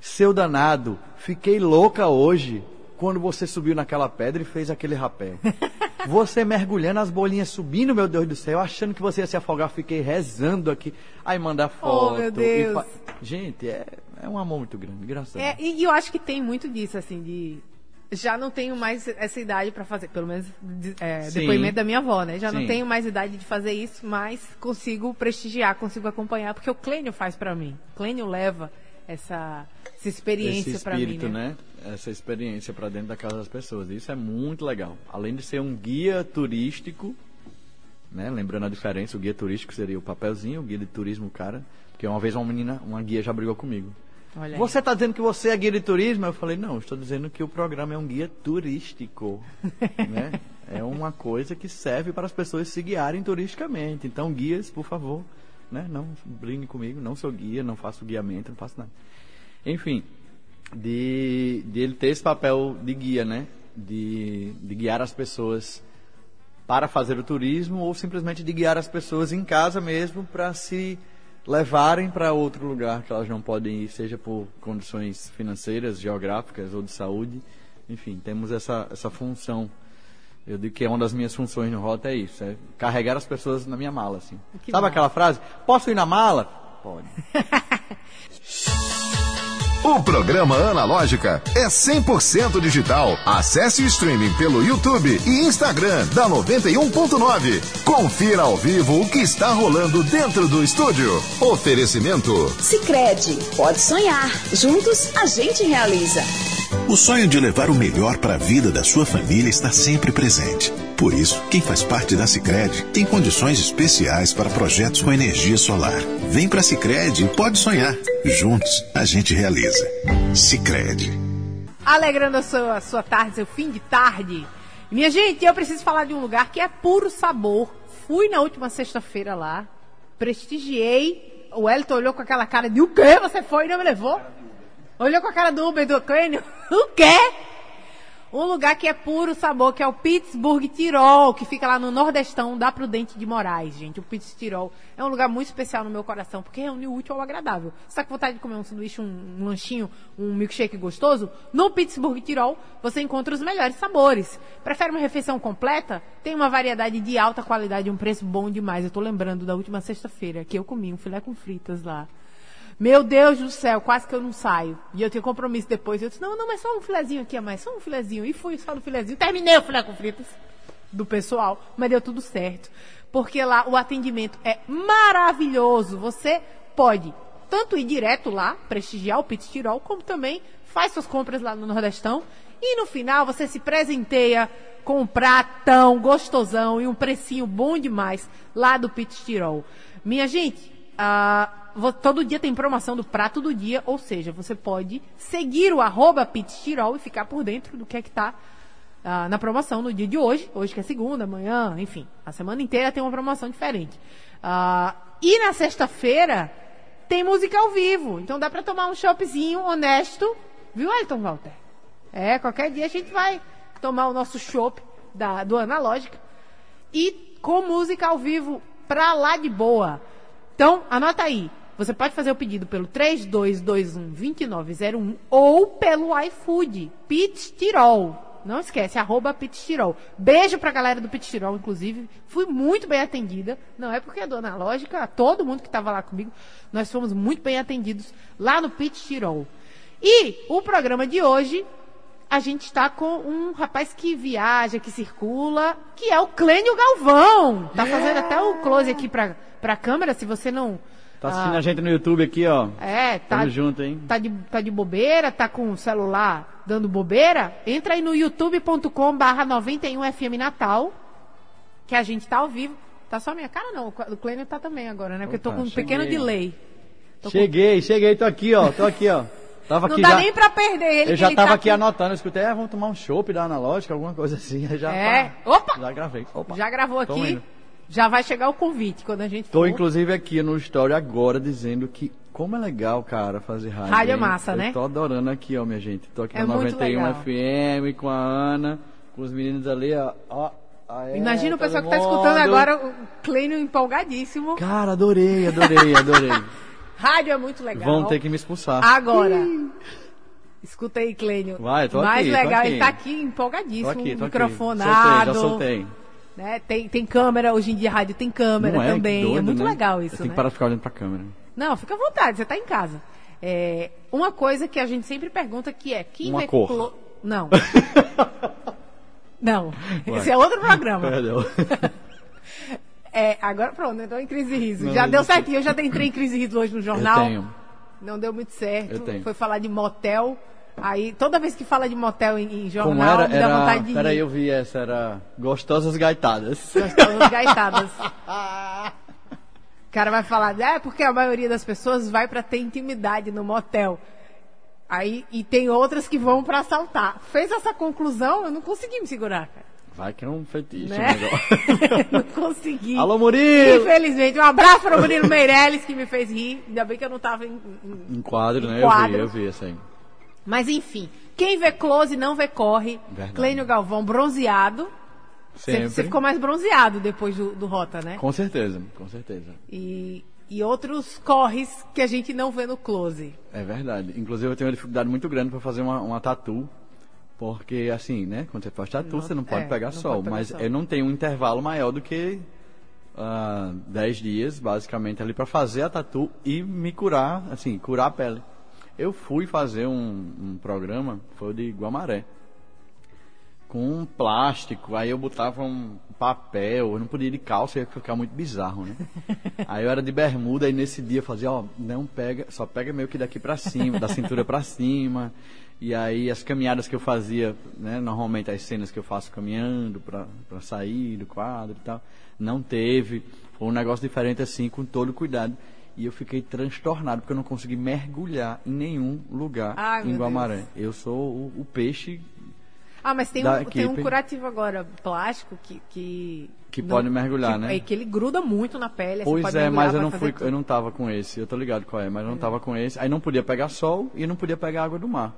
Seu danado, fiquei louca hoje quando você subiu naquela pedra e fez aquele rapé. Você mergulhando, as bolinhas subindo, meu Deus do céu, achando que você ia se afogar, fiquei rezando aqui. Aí manda foto. Oh, meu Deus. fa- Gente, é, é um amor muito grande, graças É, e, eu acho que tem muito disso, assim, de. Já não tenho mais essa idade pra fazer, pelo menos é, depoimento da minha avó, né? Já não Sim. tenho mais idade de fazer isso, mas consigo prestigiar, consigo acompanhar, porque o Clênio faz pra mim. O Clênio leva essa, essa experiência pra mim. né? né? Essa experiência para dentro da casa das pessoas. Isso é muito legal. Além de ser um guia turístico, né? Lembrando a diferença, o guia turístico seria o papelzinho, o guia de turismo, o cara. Porque uma vez uma menina, uma guia já brigou comigo. Olha. Você está dizendo que você é guia de turismo? Eu falei, não, estou dizendo que o programa é um guia turístico. né? É uma coisa que serve para as pessoas se guiarem turisticamente. Então, guias, por favor, né? não brinde comigo, não sou guia, não faço guiamento, não faço nada. Enfim, de, de ele ter esse papel de guia, né? De, de guiar as pessoas para fazer o turismo ou simplesmente de guiar as pessoas em casa mesmo para se levarem para outro lugar que elas não podem ir, seja por condições financeiras, geográficas ou de saúde. Enfim, temos essa, essa função. Eu digo que é uma das minhas funções no Rota é isso, é carregar as pessoas na minha mala, assim. Que Sabe massa. aquela frase? Posso ir na mala? Pode. O programa Analógica é 100% digital. Acesse o streaming pelo YouTube e Instagram da 91.9. Confira ao vivo o que está rolando dentro do estúdio. Oferecimento Sicredi, pode sonhar. Juntos a gente realiza. O sonho de levar o melhor para a vida da sua família está sempre presente. Por isso, quem faz parte da Sicredi tem condições especiais para projetos com energia solar. Vem para a Sicredi e pode sonhar. Juntos, a gente realiza. Sicredi. Alegrando a sua, a sua tarde, seu fim de tarde. Minha gente, eu preciso falar de um lugar que é puro sabor. Fui na última sexta-feira lá, prestigiei. O Elton olhou com aquela cara de o quê? Você foi e não me levou? Olhou com a cara do Uber do Cânio. O quê? Um lugar que é puro sabor, que é o Pittsburgh Tirol, que fica lá no Nordestão da Prudente de Moraes, gente. O Pittsburgh Tirol é um lugar muito especial no meu coração, porque reúne o útil ao agradável. Você tá com vontade de comer um sanduíche, um, um lanchinho, um milkshake gostoso? No Pittsburgh Tirol, você encontra os melhores sabores. Prefere uma refeição completa? Tem uma variedade de alta qualidade e um preço bom demais. Eu tô lembrando da última sexta-feira, que eu comi um filé com fritas lá. Meu Deus do céu, quase que eu não saio. E eu tenho compromisso depois. Eu disse, não, não, mas só um filezinho aqui a mais, só um filezinho. E fui só no filezinho. Terminei o filé com fritas. do pessoal, mas deu tudo certo. Porque lá o atendimento é maravilhoso. Você pode tanto ir direto lá, prestigiar o Pit Tirol, como também faz suas compras lá no Nordestão. E no final você se presenteia com um pratão gostosão e um precinho bom demais lá do Pit Tirol. Minha gente, ah, todo dia tem promoção do prato do dia, ou seja, você pode seguir o arroba Tirol e ficar por dentro do que é que tá ah, na promoção no dia de hoje. Hoje que é segunda, amanhã, enfim. A semana inteira tem uma promoção diferente. Ah, e na sexta-feira tem música ao vivo. Então dá pra tomar um choppzinho honesto. Viu, Elton Walter? É, qualquer dia a gente vai tomar o nosso chopp da, do Analógica. E com música ao vivo pra lá de boa. Então, anota aí. Você pode fazer o pedido pelo 3221-2901 ou pelo iFood, Pit Tirol. Não esquece, arroba Pit Tirol. Beijo pra galera do Pit Tirol, inclusive. Fui muito bem atendida. Não é porque é dona lógica, todo mundo que estava lá comigo, nós fomos muito bem atendidos lá no Pit Tirol. E o programa de hoje, a gente está com um rapaz que viaja, que circula, que é o Clênio Galvão. Tá fazendo até o close aqui pra, pra câmera, se você não... Tá assistindo ah, a gente no YouTube aqui, ó. É, tá, Tamo junto, hein? tá de, tá de bobeira, tá com o celular dando bobeira, entra aí no youtube.com barra 91FM Natal, que a gente tá ao vivo. Tá só minha cara não, o Clênio tá também agora, né? Porque eu tô Opa, com um pequeno cheguei. delay. Tô com- Cheguei, cheguei, tô aqui, ó. Tô aqui, ó. Tava Não aqui dá já. nem pra perder ele. Eu já ele tava tá aqui anotando, eu escutei, é, vamos tomar um chopp da analógica, alguma coisa assim. Já, É. pá, Opa! Já gravei. Opa. Já gravou Tô aqui, indo. Já vai chegar o convite quando a gente Tô for. inclusive aqui no story agora dizendo que como é legal, cara, fazer rádio. Rádio é massa, eu né? Tô adorando aqui, ó, minha gente. Tô aqui É na muito 91 legal. FM com a Ana, com os meninos ali, ó. ó Imagina o pessoal que tá escutando agora o Clênio empolgadíssimo. Cara, adorei, adorei, adorei. Rádio é muito legal. Vão ter que me expulsar. Agora, escuta aí, Clênio. Vai, tô Mais aqui, tô legal, aqui. ele tá aqui empolgadíssimo, Tô aqui, tô microfonado. aqui. Soltei, já soltei. Né? Tem, tem câmera, hoje em dia a rádio tem câmera Não é? também. Que doido, é muito né? legal isso, né? que parar de ficar olhando pra câmera. Não, fica à vontade, você tá em casa. É, uma coisa que a gente sempre pergunta que é quem Uma vê cor. Não. Não. Vai. Esse é outro programa. Perdão. É, agora pronto, eu tô em crise de riso. Não, já deu certinho, eu já entrei em crise de riso hoje no jornal. Eu tenho. Não deu muito certo. Eu tenho. Foi falar de motel. Aí, toda vez que fala de motel em, em jornal, Como era? me dá era... vontade de Peraí, eu vi essa, era Gostosas Gaitadas. Gostosas gaitadas. O cara vai falar, é porque a maioria das pessoas vai pra ter intimidade no motel. Aí, e tem outras que vão pra assaltar. Fez essa conclusão, eu não consegui me segurar, cara. Vai que é um fetiche Né? não consegui. Alô, Murilo! Infelizmente, um abraço para o Murilo Meirelles, que me fez rir. Ainda bem que eu não tava em, em- Em quadro, né? Em quadro. Eu vi, eu vi aí. Mas enfim, quem vê close não vê corre. Verdade. Clênio Galvão bronzeado. Você Sempre. você ficou mais bronzeado depois do, do Rota, né? Com certeza, com certeza. E, e outros corres que a gente não vê no close. É verdade. Inclusive eu tenho uma dificuldade muito grande para fazer uma, uma tatu. Porque assim, né? Quando você faz tatu, Não- você não pode é, pegar não sol. pode pegar mas sol. eu não tenho um intervalo maior do que ah, 10 dias, basicamente, ali para fazer a tatu e me curar, assim, curar a pele. Eu fui fazer um, um programa, foi o de Guamaré. Com um plástico, aí eu botava um papel, eu não podia ir de calça, ia ficar muito bizarro, né? Aí eu era de bermuda, e nesse dia eu fazia, ó, não pega, só pega meio que daqui pra cima, da cintura pra cima. E aí as caminhadas que eu fazia, né, normalmente as cenas que eu faço caminhando pra, pra sair do quadro e tal, não teve. Foi um negócio diferente assim, com todo cuidado. E eu fiquei transtornado, porque eu não consegui mergulhar em nenhum lugar Ai, em Guamaré. Eu sou o, o peixe Ah, mas tem um, tem um curativo agora, plástico, que. Que, Que pode mergulhar, que- né? É que ele gruda muito na pele. Pois é, mas eu não fui, tudo. É. eu não tava com esse. Eu tô ligado qual é, mas eu não tava com esse. Aí não podia pegar sol e não podia pegar água do mar.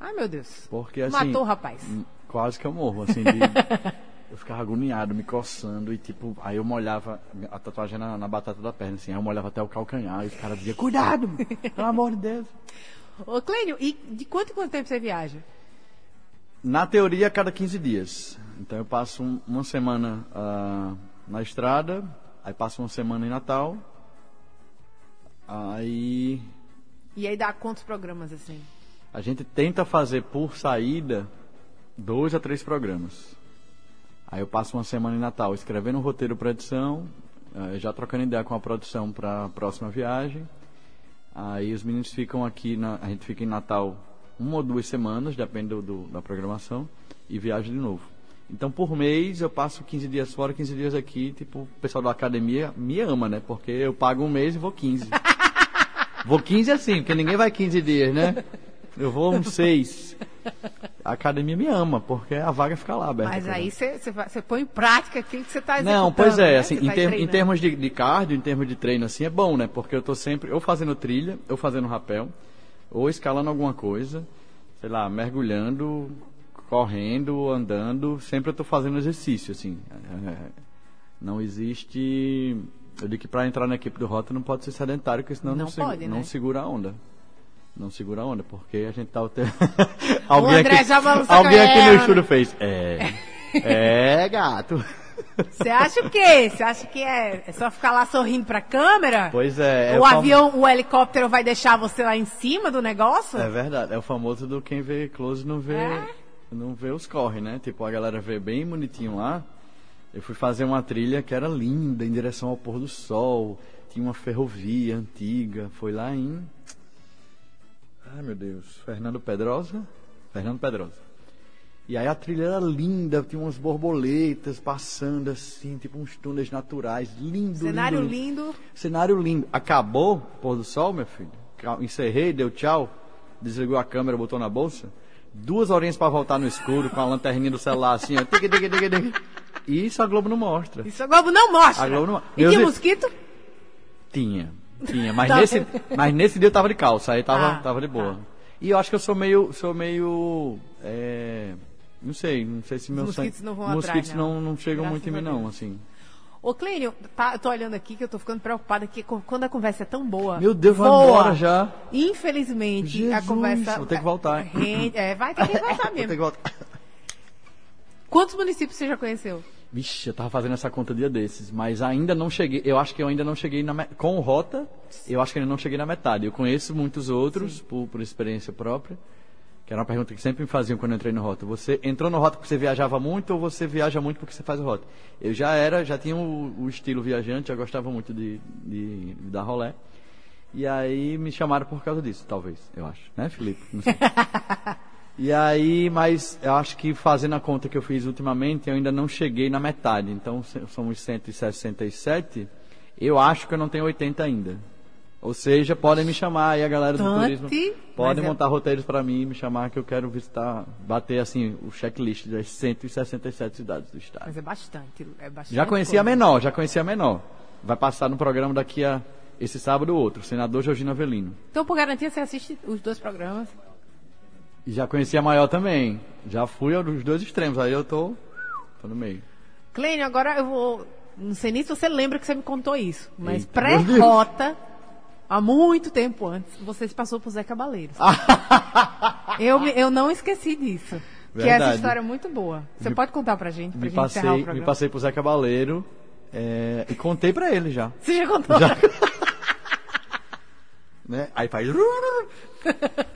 Ai, meu Deus. Porque assim. Matou o rapaz. hum, Quase que eu morro, assim, de. eu ficava agoniado, me coçando e tipo, aí eu molhava a tatuagem na, na batata da perna, assim, aí eu molhava até o calcanhar e os caras diziam, cuidado, pelo amor de Deus. Ô, Clênio, e de quanto em quanto tempo você viaja? Na teoria, a cada 15 dias. Então eu passo um- uma semana ah, na estrada, aí passo uma semana em Natal, aí E aí dá quantos programas assim? A gente tenta fazer por saída dois a três programas. Aí eu passo uma semana em Natal escrevendo um roteiro para edição, eh, já trocando ideia com a produção para a próxima viagem. Aí os meninos ficam aqui, na- a gente fica em Natal uma ou duas semanas, depende do, do- da programação, e viaja de novo. Então por mês eu passo 15 dias fora, 15 dias aqui, tipo, o pessoal da academia me ama, né? Porque eu pago um mês e vou 15. vou 15 assim, porque ninguém vai 15 dias, né? Eu vou uns 6. A academia me ama, porque a vaga fica lá aberta. Mas aí você põe em prática aquilo que você está executando. Não, pois é, né? assim, em, tá ter- em termos de, de cardio, em termos de treino, assim, é bom, né? Porque eu tô sempre, ou fazendo trilha, ou fazendo rapel, ou escalando alguma coisa, sei lá, mergulhando, correndo, andando, sempre eu tô fazendo exercício, assim. É, não existe... Eu digo que para entrar na equipe do Rota não pode ser sedentário, porque senão não, Não pode, né? não segura a onda. Não segura a onda, porque a gente tá o tempo... André já balançou alguém aqui no estúdio fez. É. É, gato. Você acha o quê? Você acha que é, é só ficar lá sorrindo pra câmera? Pois é. é o fam- avião, o helicóptero vai deixar você lá em cima do negócio? É verdade, é o famoso do quem vê close não vê, É? não vê os corre, né? Tipo, a galera vê bem bonitinho lá. Eu fui fazer uma trilha que era linda, em direção ao pôr do sol. Tinha uma ferrovia antiga. Foi lá em. Ai meu Deus, Fernando Pedrosa? Fernando Pedrosa. E aí a trilha era linda, tinha umas borboletas passando assim, tipo uns túneis naturais, lindo, Cenário lindo. lindo. Cenário lindo. Acabou, pôr do sol, meu filho. Encerrei, deu tchau, desligou a câmera, botou na bolsa. Duas horinhas pra voltar no escuro, com a lanterninha do celular assim, ó. Tigui, tigui, tigui, tigui. E isso a Globo não mostra. Isso a Globo não mostra. A Globo não- E tinha mosquito? Tinha, tinha. Mas, Tá nesse, mas nesse dia eu tava de calça, aí tava, Ah, tava de boa. tá. E eu acho que eu sou meio. Sou meio. é, não sei, não sei se meu mosquitos sangue. não vão mosquitos atrás, não, não. não chegam Graças muito em mim, a não, assim. Ô, Clênio, tá, eu tô olhando aqui que eu tô ficando preocupada que quando a conversa é tão boa. Meu Deus, vai voa. embora já. Infelizmente, a Jesus, conversa. vou ter que voltar, rende- É, vai ter que voltar Vou ter mesmo. que voltar. Quantos municípios você já conheceu? Vixe, eu tava fazendo essa conta dia desses, mas ainda não cheguei. Eu acho que eu ainda não cheguei na com o Rota. Eu acho que ainda não cheguei na metade. Eu conheço muitos outros por, por experiência própria. Que era uma pergunta que sempre me faziam quando eu entrei no Rota. Você entrou no Rota porque você viajava muito ou você viaja muito porque você faz o Rota? Eu já era, já tinha o, o estilo viajante, já gostava muito de, de, de dar rolé. E aí me chamaram por causa disso, talvez, eu acho. Né, Felipe? Não sei. E aí, mas eu acho que fazendo a conta que eu fiz ultimamente, eu ainda não cheguei na metade. Então, somos 167. Eu acho que eu não tenho 80 ainda. Ou seja, podem me chamar aí a galera do Tante, turismo. Podem é- montar roteiros para mim e me chamar que eu quero visitar, bater assim o checklist das 167 cidades do estado. Mas é bastante. É bastante Já conheci a coisa. menor, já conheci a menor. Vai passar no programa daqui a esse sábado ou outro, senador Georgino Avelino. Então, por garantia, você assiste os dois programas. E já conheci a maior também. Já fui aos dois extremos, aí eu tô, tô no meio. Clênio, agora eu vou. Não sei nem se você lembra que você me contou isso, mas pré-rota, há muito tempo antes, você se passou por Zé Cabaleiros. eu, eu não esqueci disso. Que essa Verdade. história é muito boa. Você Me- pode contar pra gente, pra Me gente passei, me passei pro Zé Cabaleiro é, e contei pra ele já. Você já contou? Já. né? Aí faz.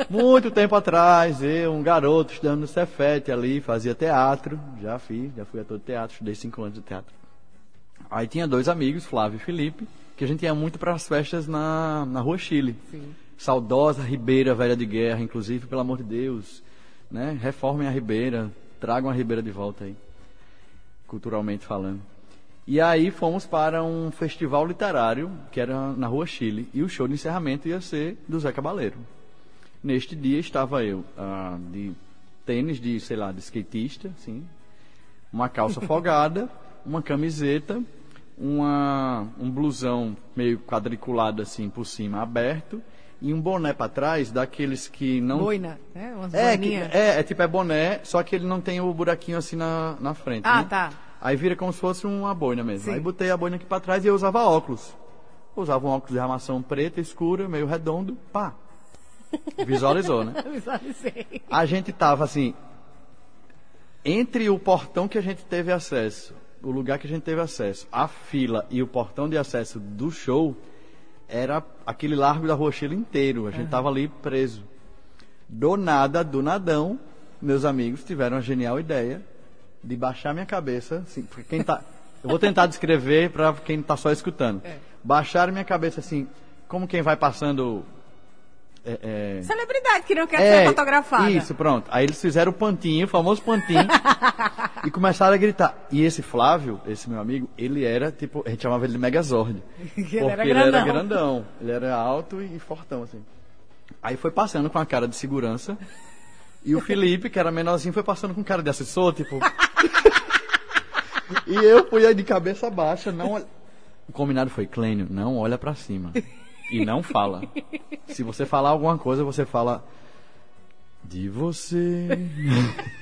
Muito tempo atrás, eu, um garoto estudando no Cefete ali, fazia teatro. Já fiz, já fui ator de teatro, estudei cinco anos de teatro. Aí tinha dois amigos, Flávio e Felipe, que a gente ia muito para as festas na, na Rua Chile. Sim. Saudosa Ribeira Velha de Guerra, inclusive, pelo amor de Deus. Né? Reformem a Ribeira, tragam a Ribeira de volta aí, culturalmente falando. E aí fomos para um festival literário, que era na Rua Chile, e o show de encerramento ia ser do Zé Cabaleiro. Neste dia estava eu ah, de tênis de, sei lá, de skatista, assim, uma calça folgada, uma camiseta, uma, um blusão meio quadriculado assim por cima, aberto, e um boné para trás, daqueles que não Boina, né? Umas é, que- é, é tipo é boné, só que ele não tem o buraquinho assim na, na frente. Ah, né? tá. Aí vira como se fosse uma boina mesmo. Sim. Aí botei a boina aqui pra trás e eu usava óculos. Eu usava um óculos de armação preta, escura, meio redondo, pá. Visualizou, né? Visualizei. A gente tava assim, entre o portão que a gente teve acesso, o lugar que a gente teve acesso, a fila e o portão de acesso do show, era aquele largo da Rua Chile inteiro. A gente tava ali preso. Do nada, do nadão, meus amigos tiveram a genial ideia de baixar minha cabeça, assim, porque quem tá. Eu vou tentar descrever para quem tá só escutando. Baixar minha cabeça assim, como quem vai passando. É, é, Celebridade que não quer é, ser fotografada. Isso, pronto. Aí eles fizeram o pantinho, o famoso pantinho, e começaram a gritar. E esse Flávio, esse meu amigo, ele era tipo, a gente chamava ele de Megazord. porque era ele era grandão. grandão. Ele era alto e fortão, assim. Aí foi passando com a cara de segurança. E o Felipe, que era menorzinho, foi passando com cara de assessor, tipo. E eu fui aí de cabeça baixa, não olha... O combinado foi, Clênio, não olha pra cima. E não fala. Se você falar alguma coisa, você fala. De você.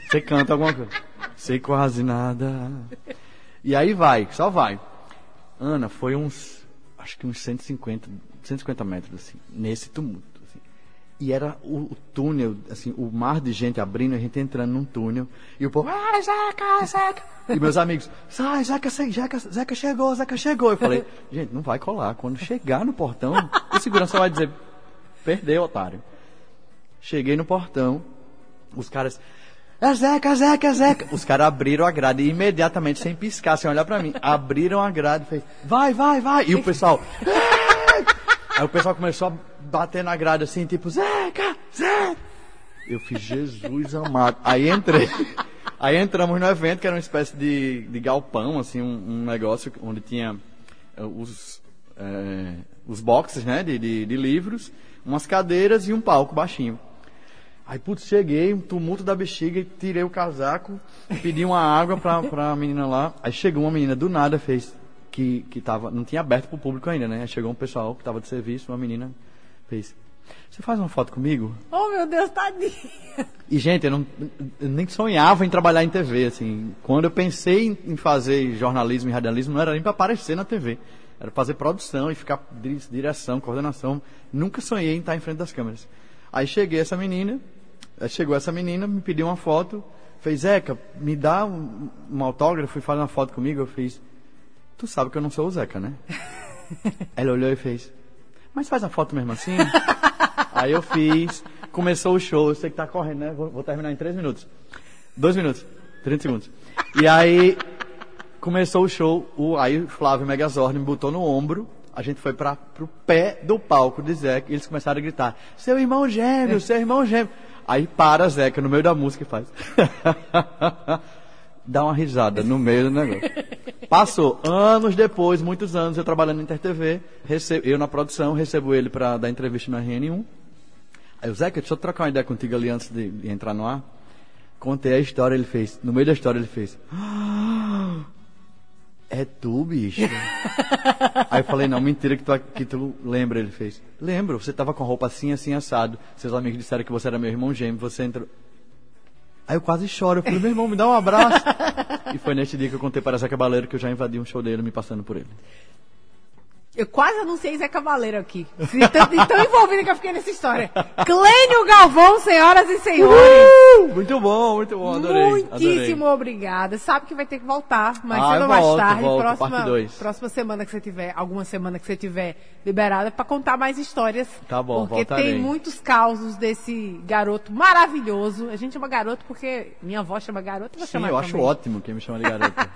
Você canta alguma coisa. Sei quase nada. E aí vai, só vai. Ana, foi uns. Acho que uns 150, 150 metros, assim, nesse tumulto. E era o, o túnel, assim, o mar de gente abrindo, a gente entrando num túnel. E o povo, ah, Zeca, Zeca. E meus amigos, sai, Zeca, Zeca, Zeca chegou, Zeca chegou. Eu falei, gente, não vai colar. Quando chegar no portão, o segurança vai dizer, perdeu, otário. Cheguei no portão, os caras. É Zeca, Zeca, Zeca. Os caras abriram a grade imediatamente, sem piscar, sem olhar pra mim. Abriram a grade, fez, vai, vai, vai. E o pessoal. Aí o pessoal começou a bater na grade assim, tipo, Zeca, Zeca. Eu fiz Jesus amado. Aí entrei. Aí entramos no evento, que era uma espécie de, de galpão, assim, um, um negócio onde tinha eh, os, eh, os boxes, né, de, de, de livros, umas cadeiras e um palco baixinho. Aí, putz, cheguei, um tumulto da bexiga, tirei o casaco, pedi uma água pra, pra menina lá. Aí chegou uma menina, do nada fez, que, que tava, não tinha aberto pro público ainda, né? Aí chegou um pessoal que tava de serviço, uma menina fez, você faz uma foto comigo? Oh, meu Deus, tadinho. E, gente, eu, não, eu nem sonhava em trabalhar em TV, assim. Quando eu pensei em, em fazer jornalismo e radialismo, não era nem para aparecer na TV. Era fazer produção e ficar di- direção, coordenação. Nunca sonhei em estar em frente das câmeras. Aí cheguei essa menina, chegou essa menina, me pediu uma foto, fez, Zeca, me dá um, um autógrafo e faz uma foto comigo. Eu fiz, tu sabe que eu não sou o Zeca, né? Ela olhou e fez, mas faz a foto mesmo assim? Aí eu fiz, começou o show, eu sei que tá correndo, né? Vou, vou terminar em três minutos. Dois minutos, 30 segundos. E aí começou o show, o, aí o Flávio Megazord me botou no ombro, a gente foi para pro pé do palco de Zeca e eles começaram a gritar, seu irmão gêmeo, seu irmão gêmeo. Aí para Zeca no meio da música e faz. Dá uma risada no meio do negócio. Passou anos depois, muitos anos, eu trabalhando na InterTV, recebo, eu na produção, recebo ele para dar entrevista na RN1. Aí o Zeca, deixa eu trocar uma ideia contigo ali antes de, de entrar no ar. Contei a história, ele fez. No meio da história ele fez. "Ah, É tu, bicho? Aí eu falei, não, mentira que tu, que tu lembra. Ele fez. Lembro, você tava com a roupa assim, assim, assado. Seus amigos disseram que você era meu irmão gêmeo, você entrou. Aí eu quase choro. Eu falei, meu irmão, me dá um abraço. e foi neste dia que eu contei para Zeca Baleiro que eu já invadi um show dele me passando por ele. Eu quase anunciei Zé Cavaleiro aqui. De tão, de tão envolvida que eu fiquei nessa história. Clênio Galvão, senhoras e senhores. Muito bom, muito bom, adorei. Muitíssimo adorei. obrigada. Sabe que vai ter que voltar, mais Ah, cedo ou mais volto, tarde. volto, próxima, próxima semana que você tiver, alguma semana que você tiver liberada, pra contar mais histórias. Tá bom, Porque voltarei. tem muitos causos desse garoto maravilhoso. A gente chama garoto porque minha avó chama garoto, eu vou Sim, chamar eu acho também. ótimo quem me chama de garoto.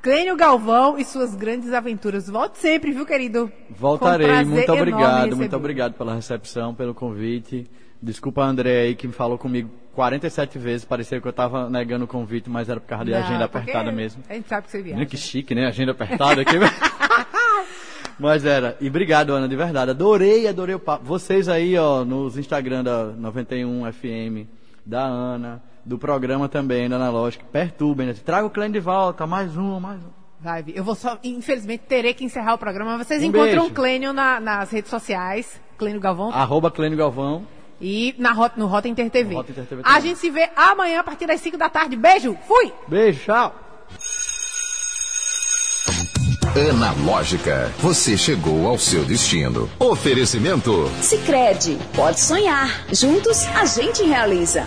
Clênio Galvão e suas grandes aventuras. Volte sempre, viu, querido? Voltarei, muito obrigado, muito obrigado pela recepção, pelo convite. Desculpa a André aí que falou comigo 47 vezes, parecia que eu tava negando o convite, mas era por causa de Não, agenda apertada mesmo. A gente sabe que você viaja. Que chique, né? Agenda apertada aqui. Mas era. E obrigado, Ana, de verdade. Adorei, adorei o papo. Vocês aí, ó, nos Instagram da 91 FM, da Ana, do programa também, da Analógica, perturbem, né? Traga o Clã de volta, mais um, mais um. Vai, Vi. eu vou só, infelizmente, terei que encerrar o programa. mas Vocês Um encontram o Clênio na- nas redes sociais, Clênio Galvão, Arroba Clênio Galvão. e na Rota, no Rota Inter TV. Rota Inter TV A gente se vê amanhã a partir das 5 da tarde. Beijo, fui! Beijo, tchau. Analógica, você chegou ao seu destino. Oferecimento Sicredi, pode sonhar. Juntos a gente realiza.